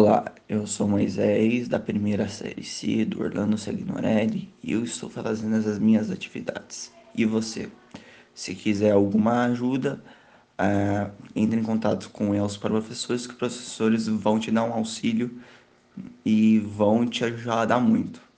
Olá, eu sou Moisés, da primeira série C do Orlando Seguinorelli e eu estou fazendo as minhas atividades. E você? Se quiser alguma ajuda, uh, entre em contato com os professores, que os professores vão te dar um auxílio e vão te ajudar muito.